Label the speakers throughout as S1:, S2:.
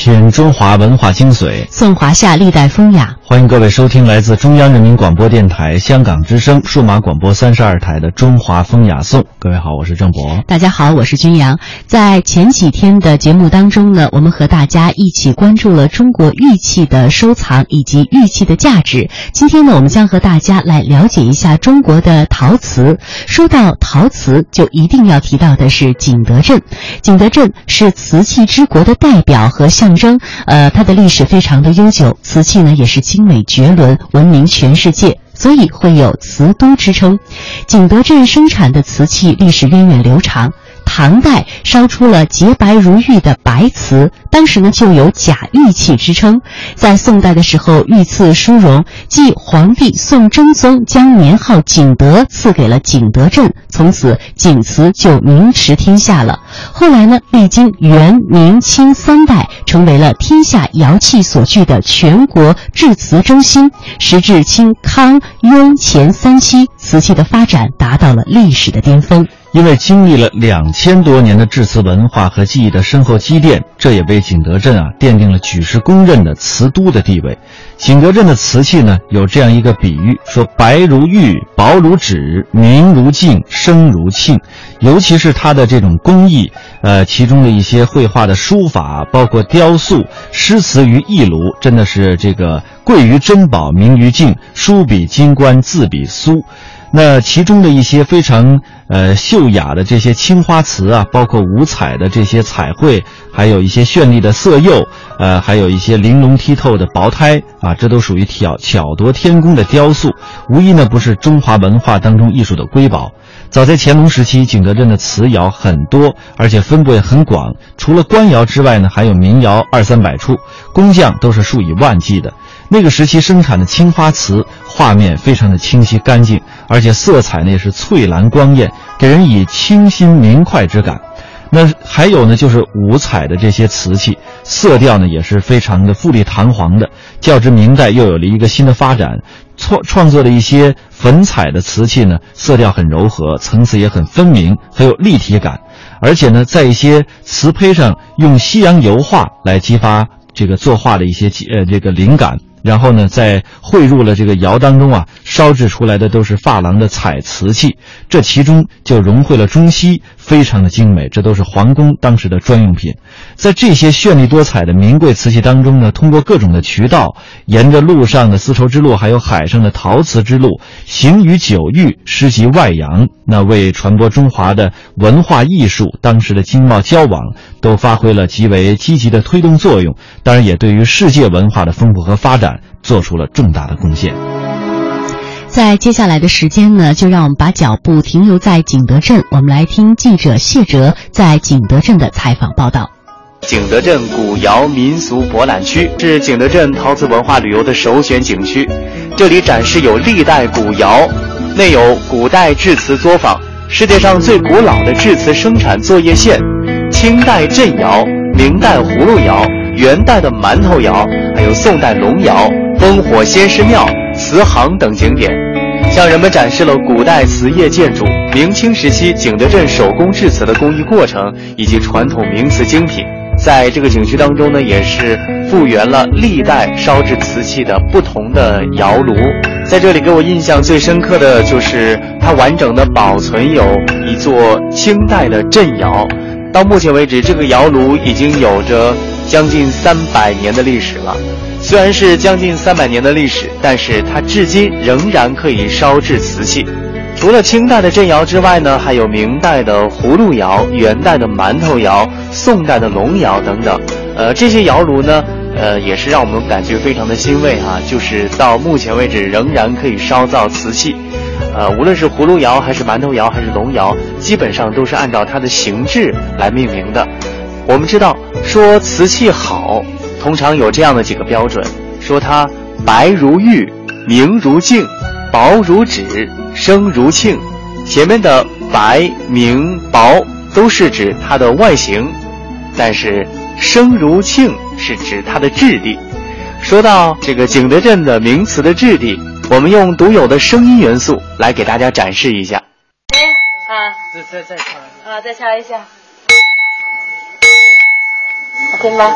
S1: 品中华文化精髓，
S2: 颂华夏历代风雅。
S1: 欢迎各位收听来自中央人民广播电台香港之声数码广播三十二台的《中华风雅颂》。各位好，我是郑博。
S2: 大家好，我是军阳。在前几天的节目当中呢，我们和大家一起关注了中国玉器的收藏以及玉器的价值。今天呢，我们将和大家来了解一下中国的陶瓷。说到陶瓷，就一定要提到的是景德镇。景德镇是瓷器之国的代表和象征，呃，它的历史非常的悠久，瓷器呢也是精美绝伦，闻名全世界。所以会有瓷都之称。景德镇生产的瓷器历史源远流长。唐代烧出了洁白如玉的白瓷，当时呢就有假玉器之称。在宋代的时候，御赐殊荣，即皇帝宋真宗将年号景德赐给了景德镇，从此景瓷就名驰天下了。后来呢，历经元、明、清三代，成为了天下窑器所具的全国制瓷中心。时至清康、雍、乾三期，瓷器的发展达到了历史的巅峰。
S1: 因为经历了两千多年的制瓷文化和技艺的深厚积淀，这也为景德镇啊奠定了举世公认的瓷都的地位。景德镇的瓷器呢，有这样一个比喻，说白如玉，薄如纸，明如镜，声如磬。尤其是它的这种工艺，呃，其中的一些绘画的书法，包括雕塑、诗词于一炉，真的是这个贵于珍宝，名于镜，书比金冠，字比苏。那其中的一些非常呃秀雅的这些青花瓷啊，包括五彩的这些彩绘，还有一些绚丽的色釉，呃，还有一些玲珑剔透的薄胎啊，这都属于巧巧夺天工的雕塑，无疑呢不是中华文化当中艺术的瑰宝。早在乾隆时期，景德镇的瓷窑很多，而且分布也很广。除了官窑之外呢，还有民窑二三百处，工匠都是数以万计的。那个时期生产的青花瓷，画面非常的清晰干净，而且色彩呢也是翠蓝光艳，给人以清新明快之感。那还有呢，就是五彩的这些瓷器，色调呢也是非常的富丽堂皇的。较之明代，又有了一个新的发展，创创作的一些粉彩的瓷器呢，色调很柔和，层次也很分明，很有立体感。而且呢，在一些瓷胚上用西洋油画来激发这个作画的一些呃这个灵感。然后呢，在汇入了这个窑当中啊，烧制出来的都是珐琅的彩瓷器，这其中就融汇了中西，非常的精美。这都是皇宫当时的专用品。在这些绚丽多彩的名贵瓷器当中呢，通过各种的渠道，沿着路上的丝绸之路，还有海上的陶瓷之路，行于九域，诗及外洋，那为传播中华的文化艺术，当时的经贸交往，都发挥了极为积极的推动作用。当然，也对于世界文化的丰富和发展。做出了重大的贡献。
S2: 在接下来的时间呢，就让我们把脚步停留在景德镇，我们来听记者谢哲在景德镇的采访报道。
S3: 景德镇古窑民俗博览区是景德镇陶瓷文化旅游的首选景区，这里展示有历代古窑，内有古代制瓷作坊、世界上最古老的制瓷生产作业线、清代镇窑、明代葫芦窑。元代的馒头窑，还有宋代龙窑、烽火仙师庙、慈行等景点，向人们展示了古代瓷业建筑、明清时期景德镇手工制瓷的工艺过程以及传统名瓷精品。在这个景区当中呢，也是复原了历代烧制瓷器的不同的窑炉。在这里给我印象最深刻的就是它完整的保存有一座清代的镇窑。到目前为止，这个窑炉已经有着。将近三百年的历史了，虽然是将近三百年的历史，但是它至今仍然可以烧制瓷器。除了清代的镇窑之外呢，还有明代的葫芦窑、元代的馒头窑、宋代的龙窑等等。呃，这些窑炉呢，呃，也是让我们感觉非常的欣慰啊，就是到目前为止仍然可以烧造瓷器。呃，无论是葫芦窑还是馒头窑还是龙窑，基本上都是按照它的形制来命名的。我们知道，说瓷器好，通常有这样的几个标准：说它白如玉，明如镜，薄如纸，声如磬。前面的白、明、薄都是指它的外形，但是声如磬是指它的质地。说到这个景德镇的名词的质地，我们用独有的声音元素来给大家展示一下。
S4: 哎啊，
S3: 再再再敲
S4: 啊，再敲一下，OK 吗？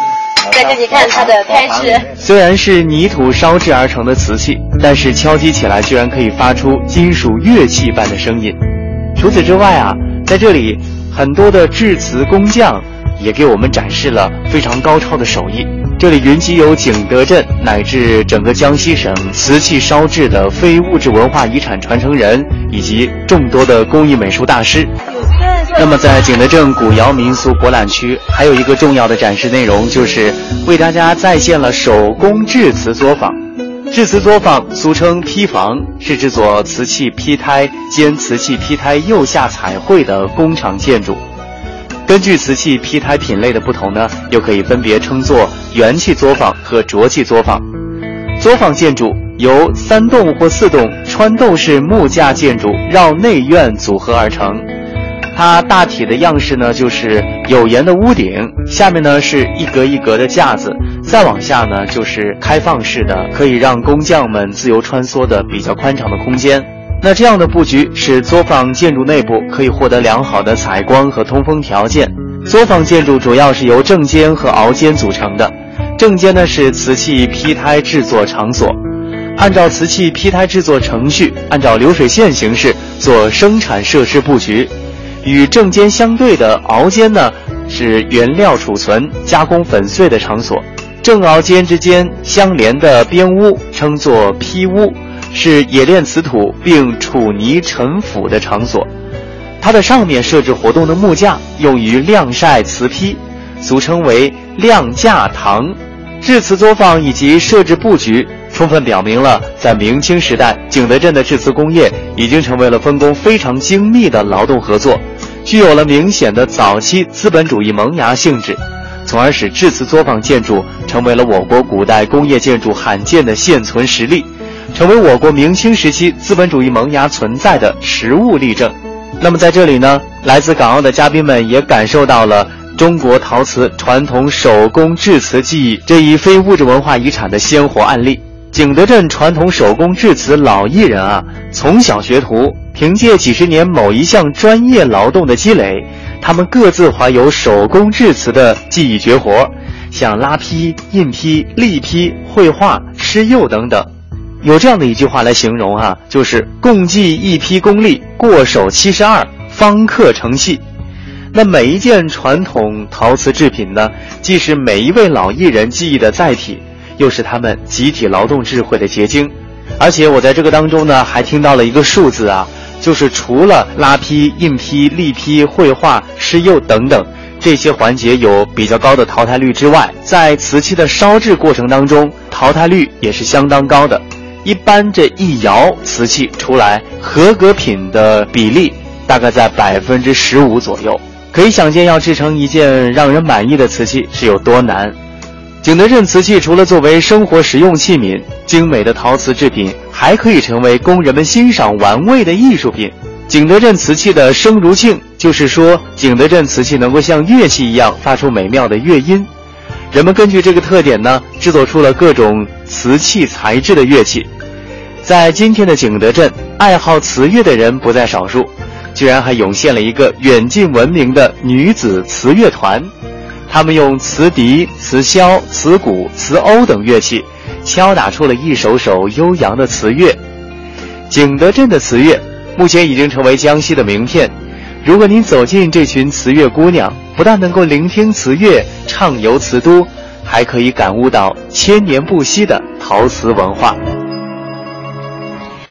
S4: 再给你看它的开始。
S3: 虽然是泥土烧制而成的瓷器，但是敲击起来居然可以发出金属乐器般的声音。除此之外啊，在这里很多的制瓷工匠也给我们展示了非常高超的手艺。这里云集有景德镇乃至整个江西省瓷器烧制的非物质文化遗产传承人，以及众多的工艺美术大师。那么，在景德镇古窑民俗博览区，还有一个重要的展示内容，就是为大家再现了手工制瓷作坊。制瓷作坊俗称坯房，是制作瓷器坯胎兼瓷器坯胎釉下彩绘的工厂建筑。根据瓷器坯胎品类的不同呢，又可以分别称作元器作坊和浊器作坊。作坊建筑由三栋或四栋穿斗式木架建筑绕内院组合而成。它大体的样式呢，就是有檐的屋顶，下面呢是一格一格的架子，再往下呢就是开放式的，可以让工匠们自由穿梭的比较宽敞的空间。那这样的布局使作坊建筑内部可以获得良好的采光和通风条件。作坊建筑主要是由正间和熬间组成的，正间呢是瓷器坯胎制作场所，按照瓷器坯胎制作程序，按照流水线形式做生产设施布局。与正间相对的熬间呢，是原料储存、加工粉碎的场所。正熬间之间相连的边屋称作坯屋，是冶炼瓷土并储泥陈腐的场所。它的上面设置活动的木架，用于晾晒瓷坯，俗称为晾架堂。制瓷作坊以及设置布局，充分表明了在明清时代，景德镇的制瓷工业已经成为了分工非常精密的劳动合作。具有了明显的早期资本主义萌芽性质，从而使制瓷作坊建筑成为了我国古代工业建筑罕见的现存实例，成为我国明清时期资本主义萌芽存在的实物例证。那么在这里呢，来自港澳的嘉宾们也感受到了中国陶瓷传统手工制瓷技艺这一非物质文化遗产的鲜活案例。景德镇传统手工制瓷老艺人啊，从小学徒。凭借几十年某一项专业劳动的积累，他们各自怀有手工制瓷的技艺绝活，像拉坯、印坯、立坯、绘画、施釉等等。有这样的一句话来形容啊，就是“共计一批功力，过手七十二，方刻成器”。那每一件传统陶瓷制品呢，既是每一位老艺人技艺的载体，又是他们集体劳动智慧的结晶。而且我在这个当中呢，还听到了一个数字啊。就是除了拉坯、印坯、立坯、绘画、施釉等等这些环节有比较高的淘汰率之外，在瓷器的烧制过程当中，淘汰率也是相当高的。一般这一窑瓷器出来，合格品的比例大概在百分之十五左右。可以想见，要制成一件让人满意的瓷器是有多难。景德镇瓷器除了作为生活实用器皿，精美的陶瓷制品还可以成为供人们欣赏玩味的艺术品。景德镇瓷器的声如磬，就是说景德镇瓷器能够像乐器一样发出美妙的乐音。人们根据这个特点呢，制作出了各种瓷器材质的乐器。在今天的景德镇，爱好瓷乐的人不在少数，居然还涌现了一个远近闻名的女子瓷乐团。他们用瓷笛、瓷箫、瓷鼓、瓷瓯等乐器，敲打出了一首首悠扬的瓷乐。景德镇的瓷乐，目前已经成为江西的名片。如果您走进这群瓷乐姑娘，不但能够聆听瓷乐、畅游瓷都，还可以感悟到千年不息的陶瓷文化。